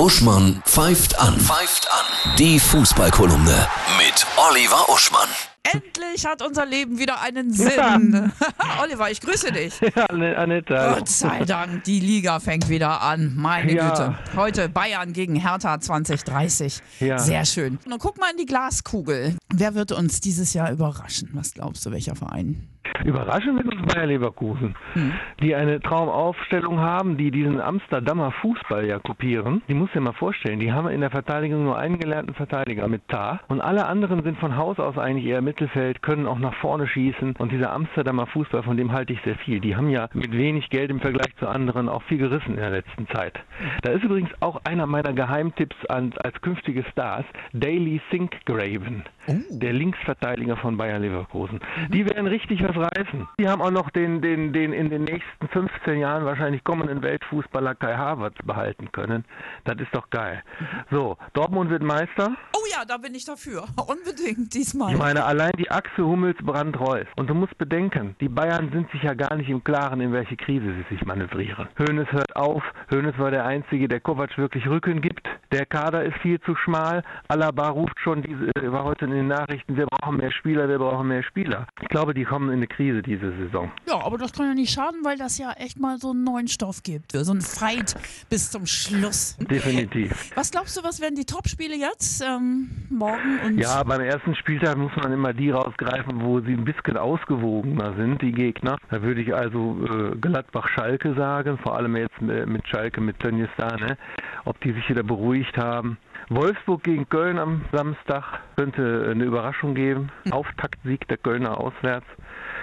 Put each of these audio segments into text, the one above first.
Uschmann pfeift an. Pfeift an. Die Fußballkolumne mit Oliver Uschmann. Endlich hat unser Leben wieder einen Sinn. Oliver, ich grüße dich. Ja, Anne- Anita. Gott sei Dank, die Liga fängt wieder an. Meine Ja. Güte. Heute Bayern gegen Hertha 2030. Ja. Sehr schön. Nun guck mal in die Glaskugel. Wer wird uns dieses Jahr überraschen? Was glaubst du, welcher Verein? Überraschend wird uns Bayer Leverkusen, Hm. die eine Traumaufstellung haben, die diesen Amsterdamer Fußball ja kopieren. Die musst du dir mal vorstellen, die haben in der Verteidigung nur einen gelernten Verteidiger mit Tar und alle anderen sind von Haus aus eigentlich eher Mittelfeld, können auch nach vorne schießen und dieser Amsterdamer Fußball, von dem halte ich sehr viel. Die haben ja mit wenig Geld im Vergleich zu anderen auch viel gerissen in der letzten Zeit. Da ist übrigens auch einer meiner Geheimtipps an, als künftige Stars, Daily Sinkgraven, der Linksverteidiger von Bayer Leverkusen. Die werden richtig was reißen. Die haben auch noch den, den, den in den nächsten 15 Jahren wahrscheinlich kommenden Weltfußballer Kai Havertz behalten können. Das ist doch geil. So, Dortmund wird Meister. Oh ja, da bin ich dafür. Unbedingt diesmal. Ich meine, allein die Achse Hummels Brandt Reus. Und du musst bedenken, die Bayern sind sich ja gar nicht im Klaren, in welche Krise sie sich manövrieren. Hoeneß hört auf. Hoeneß war der Einzige, der Kovac wirklich Rücken gibt. Der Kader ist viel zu schmal. Alaba ruft schon, diese, äh, war heute in den Nachrichten, wir brauchen mehr Spieler, wir brauchen mehr Spieler. Ich glaube, die kommen in eine Krise diese Saison. Ja, aber das kann ja nicht schaden, weil das ja echt mal so einen neuen Stoff gibt. So ein Fight bis zum Schluss. Definitiv. Was glaubst du, was werden die Topspiele jetzt? Ähm, morgen und. Ja, beim ersten Spieltag muss man immer die rausgreifen, wo sie ein bisschen ausgewogener sind, die Gegner. Da würde ich also äh, Gladbach-Schalke sagen, vor allem jetzt mit, mit Schalke, mit Tönnies da, ne? ob die sich wieder beruhigt haben. Wolfsburg gegen Köln am Samstag könnte eine Überraschung geben. Auftaktsieg der Kölner auswärts.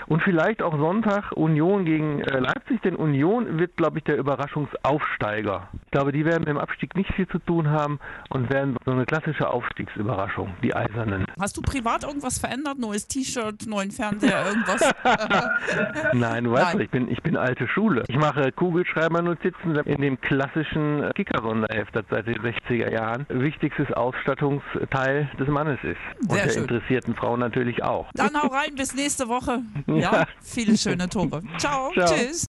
Und vielleicht auch Sonntag Union gegen äh, Leipzig, denn Union wird, glaube ich, der Überraschungsaufsteiger. Ich glaube, die werden mit dem Abstieg nicht viel zu tun haben und werden so eine klassische Aufstiegsüberraschung, die Eisernen. Hast du privat irgendwas verändert? Neues T-Shirt, neuen Fernseher, irgendwas? Nein, du weißt Nein. ich bin, ich bin alte Schule. Ich mache Kugelschreibernotizen in dem klassischen äh, Kicker-Sonderheft, das seit den 60er Jahren wichtigstes Ausstattungsteil des Mannes ist. Und Sehr der schön. interessierten Frau natürlich auch. Dann hau rein, bis nächste Woche. Ja, viele schöne Tore. Ciao, Ciao. tschüss.